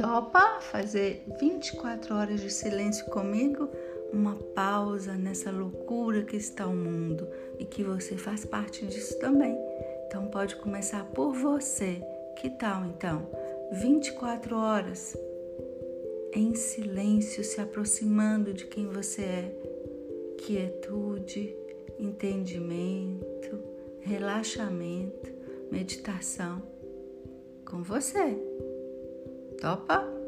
Topa fazer 24 horas de silêncio comigo? Uma pausa nessa loucura que está o mundo e que você faz parte disso também. Então pode começar por você. Que tal então? 24 horas em silêncio, se aproximando de quem você é. Quietude, entendimento, relaxamento, meditação com você. Topa?